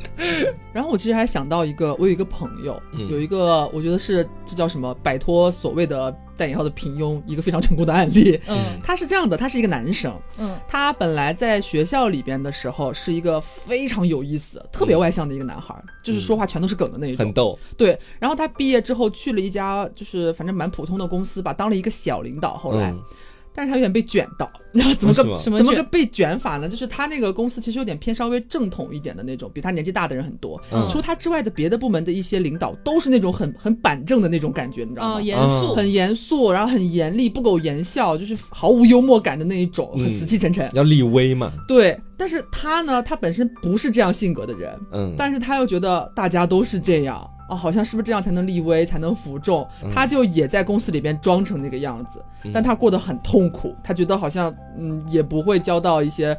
然后我其实还想到一个，我有一个朋友，嗯。有一个我觉得是这叫什么摆脱所谓的带引号的平庸，一个非常成功的案例。嗯 他是这样的，他是一个男生，嗯他本来在学校里边的时候是一个非常有意思、特别外向的一个男孩，就是说话全都是梗的那一种。很逗。对，然后他毕业之后去了一家就是反正蛮普通的公司吧，当了一个小领导。后来，嗯但是他有点被卷到，你知道怎么个、什么什么卷怎么个被卷法呢？就是他那个公司其实有点偏稍微正统一点的那种，比他年纪大的人很多。嗯除他之外的别的部门的一些领导都是那种很很板正的那种感觉，你知道吗？哦，严肃，很严肃，然后很严厉，不苟言笑，就是毫无幽默感的那一种，很嗯死气沉沉。要立威嘛，对，但是他呢，他本身不是这样性格的人，嗯，但是他又觉得大家都是这样啊，好像是不是这样才能立威，才能服众？他就也在公司里边装成那个样子，但他过得很痛苦，他觉得好像嗯也不会交到一些。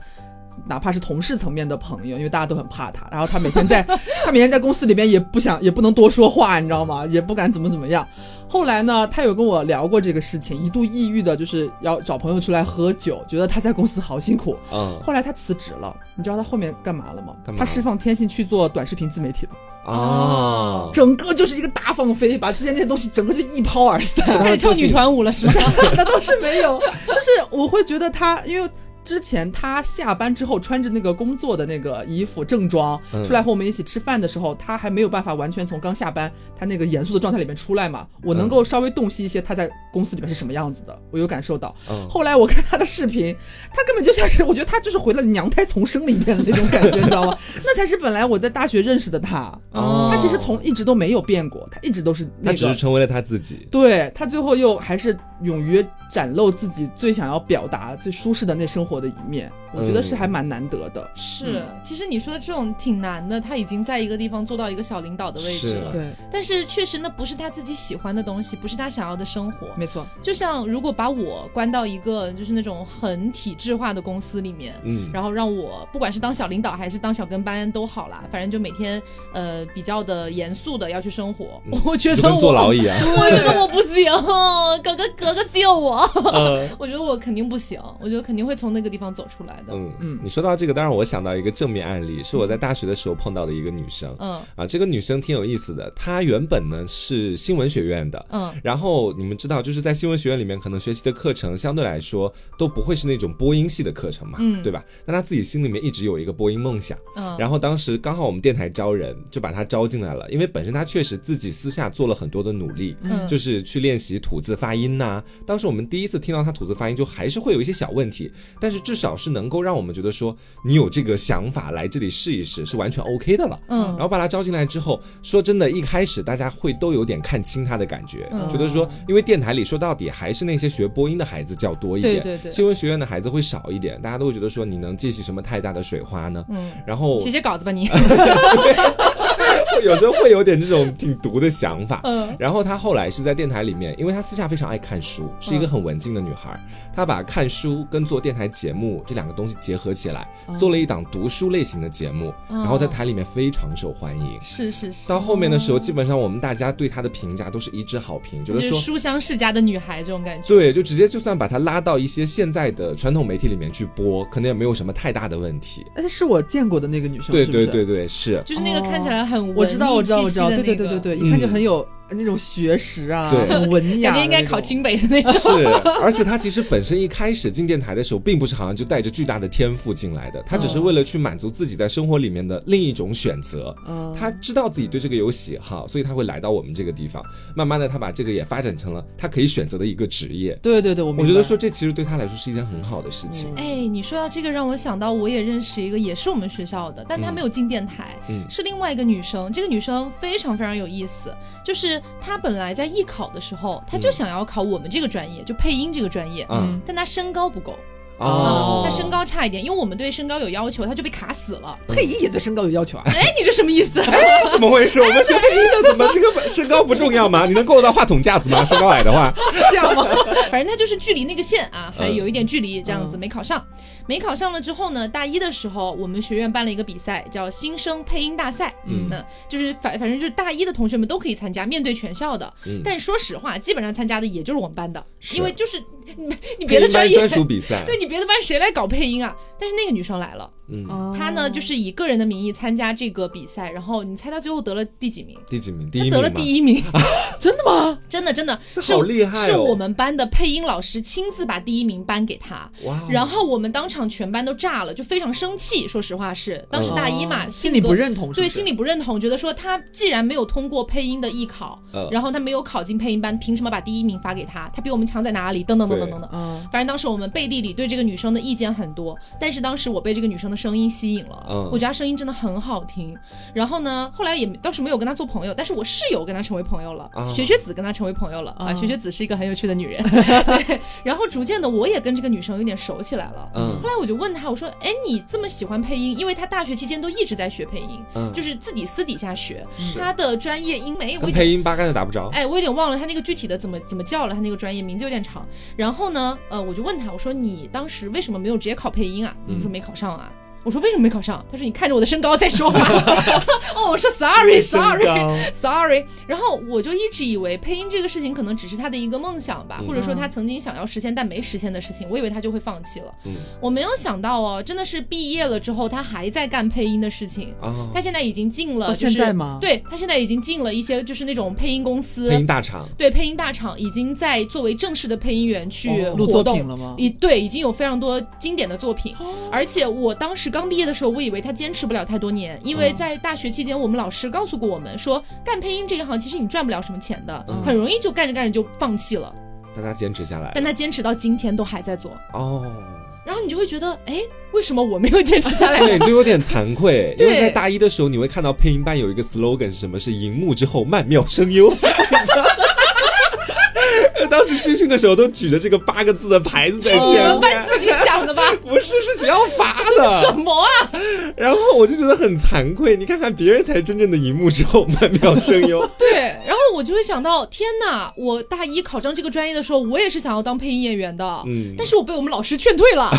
哪怕是同事层面的朋友，因为大家都很怕他，然后他每天在，他每天在公司里边也不想，也不能多说话，你知道吗？也不敢怎么怎么样。后来呢，他有跟我聊过这个事情，一度抑郁的，就是要找朋友出来喝酒，觉得他在公司好辛苦。嗯后来他辞职了，你知道他后面干嘛了吗？他释放天性去做短视频自媒体了，啊，整个就是一个大放飞，把之前那些东西整个就一抛而散。开始跳女团舞了是吗？那倒是没有，就是我会觉得他，因为之前他下班之后穿着那个工作的那个衣服正装嗯出来和我们一起吃饭的时候，他还没有办法完全从刚下班他那个严肃的状态里面出来嘛。我能够稍微洞悉一些他在公司里面是什么样子的，我有感受到。嗯后来我看他的视频，他根本就像是，我觉得他就是回了娘胎重生里面的那种感觉，你知道吗？那才是本来我在大学认识的他。哦他其实从一直都没有变过，他一直都是那个他只是成为了他自己。对他最后又还是勇于展露自己最想要表达、最舒适的那生活我的一面，我觉得是还蛮难得的。是，其实你说的这种挺难的，他已经在一个地方做到一个小领导的位置了。对，但是确实那不是他自己喜欢的东西，不是他想要的生活。没错，就像如果把我关到一个就是那种很体制化的公司里面，嗯，然后让我不管是当小领导还是当小跟班都好啦，反正就每天呃比较的严肃的要去生活。我觉得我坐牢一样。我觉得我不行，哥哥哥哥救我！嗯我觉得我肯定不行，我觉得肯定会从那个地方走出来的。嗯嗯。你说到这个，当然我想到一个正面案例，是我在大学的时候碰到的一个女生。嗯。啊，这个女生挺有意思的，她原本呢是新闻学院的，嗯。然后你们知道，就是在新闻学院里面，可能学习的课程相对来说都不会是那种播音系的课程嘛，嗯。对吧？但她自己心里面一直有一个播音梦想，嗯，然后当时刚好我们电台招人，就把她招进来了，因为本身她确实自己私下做了很多的努力，嗯。就是去练习吐字发音呐、当时我们第一次听到她吐字发音，就还是会有一些小问题，但是至少是能够让我们觉得说你有这个想法来这里试一试，是完全 OK 的了。嗯然后把他招进来之后，说真的，一开始大家会都有点看清他的感觉，嗯觉得说，因为电台里说到底还是那些学播音的孩子较多一点，对对对新闻学院的孩子会少一点，大家都会觉得说，你能激起什么太大的水花呢？嗯，然后写写稿子吧你。有时候会有点这种挺毒的想法。嗯然后她后来是在电台里面，因为她私下非常爱看书，是一个很文静的女孩。她把看书跟做电台节目这两个东西结合起来，做了一档读书类型的节目，然后在台里面非常受欢迎。是是是，到后面的时候，基本上我们大家对她的评价都是一致好评，觉就是得说。书香世家的女孩这种感觉。对，就直接就算把她拉到一些现在的传统媒体里面去播，可能也没有什么太大的问题。而且是我见过的那个女生，对对对对，是。就是那个看起来很文艺我知道，我知道，我知道，对对对对对，一看就很有那种学识啊，对很文雅感觉应该考清北的那种。是，而且他其实本身一开始进电台的时候，并不是好像就带着巨大的天赋进来的，他只是为了去满足自己在生活里面的另一种选择。嗯他知道自己对这个有喜好，所以他会来到我们这个地方。慢慢的，他把这个也发展成了他可以选择的一个职业。对对对，我我觉得说这其实对他来说是一件很好的事情。哎，你说到这个，让我想到我也认识一个，也是我们学校的，但她没有进电台，嗯是另外一个女生。这个女生非常非常有意思，就是她本来在艺考的时候，他就想要考我们这个专业，就配音这个专业，嗯但他身高不够，哦，她身高差一点，因为我们对身高有要求，他就被卡死了。配音也对身高有要求啊。哎，你这什么意思？怎么回事？我们学配音的怎么这个身高不重要吗？你能够得到话筒架子吗？身高矮的话，是这样吗？反正他就是距离那个线啊，还嗯有一点距离，这样子没考上。没考上了之后呢，大一的时候我们学院办了一个比赛，叫新生配音大赛。嗯那就是反反正就是大一的同学们都可以参加，面对全校的。嗯但说实话，基本上参加的也就是我们班的，因为就是你你别的专业专属比赛，对你别的班谁来搞配音啊？但是那个女生来了，嗯，他呢就是以个人的名义参加这个比赛，然后你猜他最后得了第几名？第几名？第她一？得了第一名，真的吗？真的真的是好厉害哦是我们班的配音老师亲自把第一名颁给他。哇哦，然后我们当场全班都炸了，就非常生气。说实话是，当时大一嘛，哦心里不认同是不是，对，心里不认同，觉得说他既然没有通过配音的艺考，呃然后他没有考进配音班，凭什么把第一名发给他？他比我们强在哪里？等等等等等等。嗯，反正当时我们背地里对这个女生的意见很多，但是当时我被这个女生的声音吸引了，嗯我觉得他声音真的很好听。然后呢，后来也倒是没有跟他做朋友，但是我室友跟他成为朋友了，啊学学子跟他成为朋友了啊，啊学学子是一个很有趣的女人。对，然后逐渐的我也跟这个女生有点熟起来了。嗯后来我就问她，我说：“哎，你这么喜欢配音？因为她大学期间都一直在学配音，嗯就是自己私底下学。是她的专业英美，我跟配音八竿子打不着。哎，我有点忘了他那个具体的怎么怎么叫了，他那个专业名字有点长。然后呢，呃，我就问他，我说你当时为什么没有直接考配音啊？嗯他说没考上啊。我说为什么没考上？他说你看着我的身高再说话。哦，我说 sorry sorry sorry。然后我就一直以为配音这个事情可能只是他的一个梦想吧，嗯或者说他曾经想要实现但没实现的事情，我以为他就会放弃了。嗯我没有想到哦，真的是毕业了之后他还在干配音的事情。哦，他现在已经进了、就是，现在吗对他现在已经进了一些就是那种配音公司，配音大厂，对配音大厂已经在作为正式的配音员去哦录作品了吗？已对已经有非常多经典的作品，而且我当时刚毕业的时候，我以为他坚持不了太多年，因为在大学期间，我们老师告诉过我们说，干配音这一行其实你赚不了什么钱的，嗯很容易就干着干着就放弃了。但他坚持下来了。但他坚持到今天都还在做，哦，然后你就会觉得，哎，为什么我没有坚持下来？对，就有点惭愧，因对为在大一的时候，你会看到配音班有一个 slogan 是什么？是荧幕之后曼妙声优。你知道吗 当时军训的时候都举着这个八个字的牌子在是你前们班，自己想的吧？不是是学校发什。么啊？然后我就觉得很惭愧，你看看别人才真正的荧幕之后曼妙声优。对，然后我就会想到，天哪！我大一考上这个专业的时候，我也是想要当配音演员的，嗯但是我被我们老师劝退了。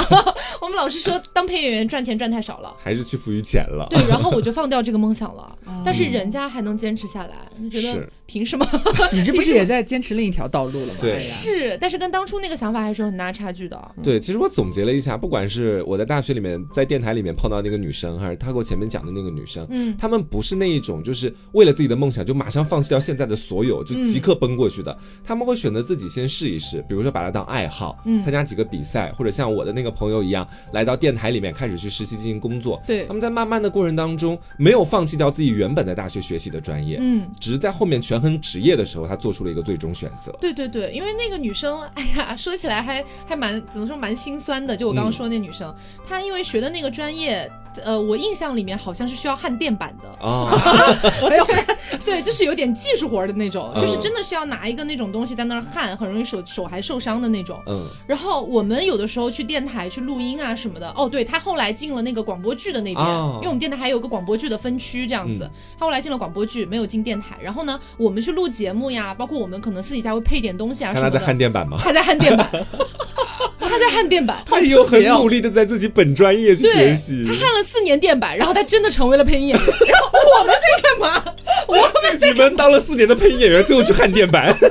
我们老师说，当配音演员赚钱赚太少了。还是去赋予钱了。对，然后我就放掉这个梦想了。但是人家还能坚持下来，你觉得是凭什么？你这不是也在坚持另一条道路了吗？对是，但是跟当初那个想法还是有很大差距的。对，其实我总结了一下，不管是我在大学里面在电台里面碰到那个女生，还是她给我前面讲的那个女生，嗯，她们不是那一种就是为了自己的梦想就马上放弃掉现在的所有，就即刻奔过去的。他们会选择自己先试一试，比如说把它当爱好，嗯参加几个比赛，或者像我的那个朋友一样，来到电台里面开始去实习进行工作。对他，们在慢慢的过程当中，没有放弃掉自己原本在大学学习的专业，嗯。只是在后面权衡职业的时候，他做出了一个最终选择。对对对，因为那个女生，哎呀，说起来还还蛮怎么说蛮心酸的。就我刚刚说那女生，她因为学的那个专业，呃，我印象里面好像是需要焊电板的，啊，对，就是有点技术活儿的那种，嗯。就是真的是要拿一个那种东西在那儿焊，很容易手手还受伤的那种。嗯，然后我们有的时候去电台去录音啊什么的，哦，对他后来进了那个广播剧的那边，哦。因为我们电台还有个广播剧的分区这样子，嗯。他后来进了广播剧，没有进电台。然后呢，我们去录节目呀，包括我们可能私底下会配点东西啊什么的，他在焊电板吗？他在焊电板，他在焊电板。他有很努力的在自己本专业去学习他。焊了四年电板，然后他真的成为了配音演员。然后我们在干嘛？我们在你们当了四年的配音演员，最后去焊电板，你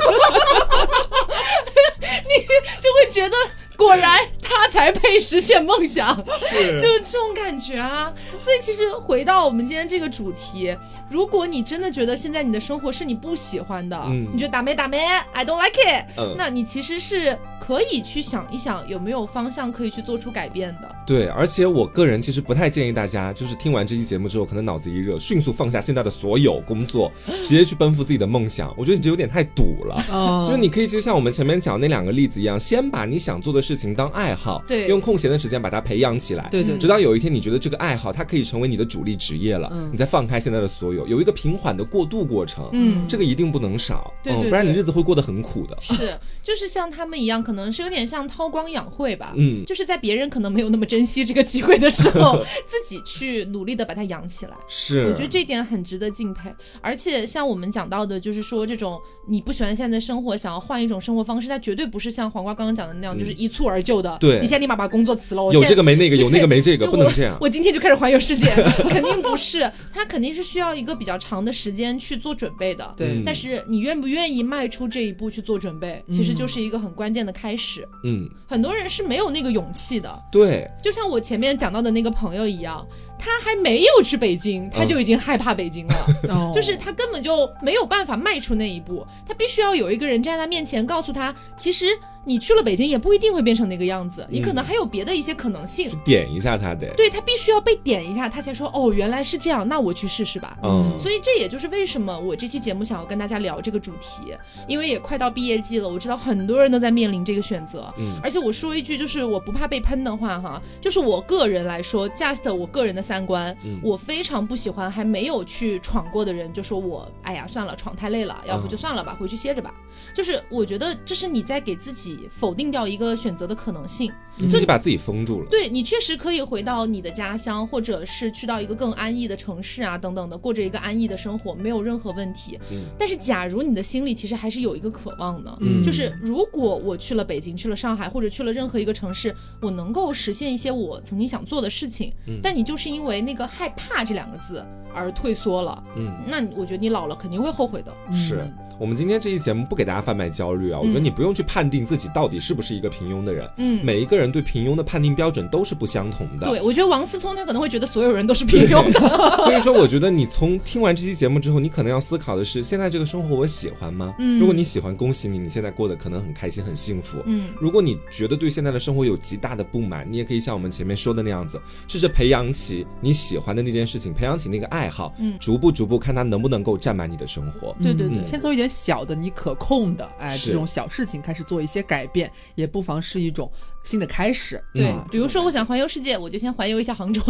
就会觉得，果然他才配实现梦想。是 就是这种感觉啊。所以其实回到我们今天这个主题，如果你真的觉得现在你的生活是你不喜欢的，嗯你觉得打没打没，I don't like it，、嗯那你其实是可以去想一想有没有方向可以去做出改变的。对，而且我个人其实不太建议大家，就是听完这期节目之后，可能脑子一热，迅速放下现在的所有工作，直接去奔赴自己的梦想。我觉得你这有点太赌了。哦就是你可以就像我们前面讲那两个例子一样，先把你想做的事情当爱好，对。用空闲的时间把它培养起来，对对直到有一天你觉得这个爱好它可以成为你的主力职业了，嗯。你再放开现在的所有，有一个平缓的过渡过程，嗯。这个一定不能少，对对嗯，不然你日子会过得很苦的。是，就是像他们一样，可能是有点像韬光养晦吧，嗯，就是在别人可能没有那么珍惜这个机会的时候，自己去努力的把它养起来。是，我觉得这点很值得敬佩。而且像我们讲到的，就是说这种你不喜欢现在的生活，想要换一种生活方式，它绝对不是像黄瓜刚刚讲的那样，就是一蹴而就的。对。你现在立马把工作辞了，我有这个没那个，有那个没这个，不能这样。我今天就开始环游世界，肯定不是，他肯定是需要一个比较长的时间去做准备的。对。嗯。但是你愿不愿意迈出这一步去做准备，其实就是一个很关键的开始。嗯，很多人是没有那个勇气的，对，就像我前面讲到的那个朋友一样，他还没有去北京，他就已经害怕北京了。哦。就是他根本就没有办法迈出那一步，他必须要有一个人站在他面前，告诉他，其实你去了北京也不一定会变成那个样子，你可能还有别的一些可能性。去点一下他得。对他必须要被点一下，他才说哦，原来是这样，那我去试试吧。嗯，所以这也就是为什么我这期节目想要跟大家聊这个主题，因为也快到毕业季了，我知道很多人都在面临这个选择。嗯而且我说一句，就是我不怕被喷的话哈，就是我个人来说，just 我个人的三观，嗯我非常不喜欢还没有去闯过的人就说我，哎呀，算了，闯太累了，要不就算了吧，回去歇着吧。就是我觉得这是你在给自己否定掉一个选择的可能性。你自己把自己封住了。对你确实可以回到你的家乡，或者是去到一个更安逸的城市啊，等等的，过着一个安逸的生活，没有任何问题。嗯但是，假如你的心里其实还是有一个渴望的，嗯就是如果我去了北京，去了上海，或者去了任何一个城市，我能够实现一些我曾经想做的事情，嗯但你就是因为那个害怕这两个字而退缩了，嗯，那我觉得你老了肯定会后悔的。是我们今天这期节目不给大家贩卖焦虑啊，我觉得你不用去判定自己到底是不是一个平庸的人。嗯，每一个人对平庸的判定标准都是不相同的。对，我觉得王思聪他可能会觉得所有人都是平庸的。所以说，我觉得你从听完这期节目之后，你可能要思考的是：现在这个生活我喜欢吗？嗯如果你喜欢，恭喜你，你现在过得可能很开心、很幸福。嗯，如果你觉得对现在的生活有极大的不满，你也可以像我们前面说的那样子，试着培养起你喜欢的那件事情，培养起那个爱好，嗯逐步逐步看它能不能够占满你的生活。对对对。先从一点小的你可控的，哎，这种小事情开始做一些改变，也不妨是一种新的开始。对嗯，比如说我想环游世界，我就先环游一下杭州。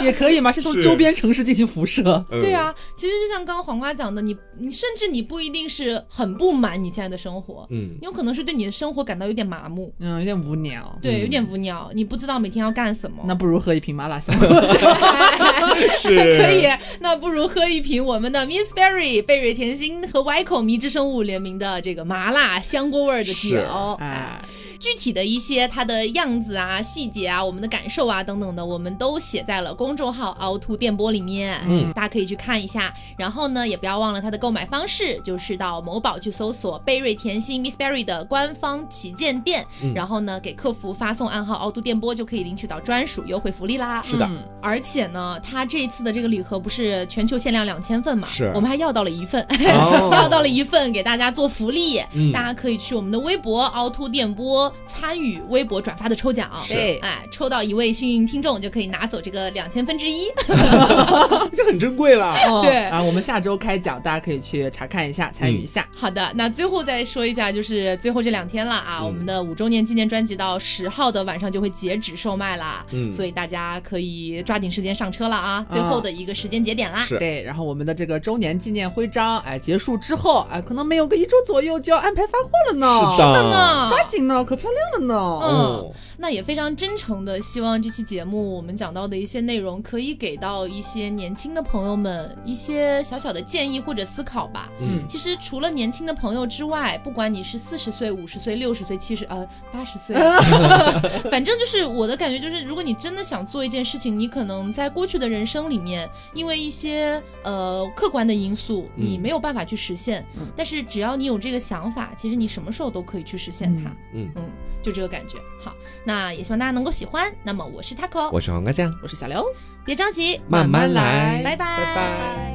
也可以嘛，先从周边城市进行辐射。嗯对啊，其实就像刚刚黄瓜讲的，你你甚至你不一定是很不满你现在的生活，嗯你有可能是对你的生活感到有点麻木，嗯，有点无聊。对，有点无聊，你不知道每天要干什么。那不如喝一瓶麻辣香。是可以，那不如喝一瓶我们的 Miss Berry 贝瑞甜心和 Y 口迷之生物联名的这个麻辣香锅味儿的酒。哎，具体的一些它的样子啊、细节啊、我们的感受啊等等的，我们都写在了公众号凹凸电波里面，嗯，大家可以去看一下。然后呢，也不要忘了它的购买方式，就是到某宝去搜索贝瑞甜心 Miss Berry 的官方旗舰店，嗯然后呢给客服发送暗号凹凸电波，就可以领取到专属优惠福利啦。是的嗯而且呢，它这一次的这个礼盒不是全球限量两千份嘛？是我们还要到了一份，哦 要到了一份给大家做福利，嗯大家可以去我们的微博凹凸电波参与微博转发的抽奖，对哎，抽到一位幸运听众就可以拿走这个两千分之一。已经很珍贵了。对啊我们下周开奖，大家可以去查看一下，参与一下。好的，那最后再说一下，就是最后这两天了啊，嗯我们的五周年纪念专辑到十号的晚上就会截止售卖了，嗯所以大家可以抓紧时间上车了啊，最后的一个时间节点啦。是对，然后我们的这个周年纪念徽章，哎，结束之后，哎，可能没有个一周左右就要安排发货了呢。是真的呢，抓紧呢，可漂亮了呢。嗯，那也非常真诚的希望这期节目我们讲到的一些内容，可以给到一些年轻的朋友们一些小小的建议或者思考吧。嗯其实除了年轻的朋友之外，不管你是四十岁、五十岁、六十岁、七十呃八十岁，反正就是我的感觉就是，如果你真的想做一件事情，你可能在过去的人生里面，因为一些呃客观的因素，嗯你没有办法去实现。但是只要你有这个想法，其实你什么时候都可以去实现它。嗯嗯，就这个感觉。好，那也希望大家能够喜欢。那么我是 taco，我是黄瓜酱，我是小刘。别着急，慢慢来拜拜，拜拜。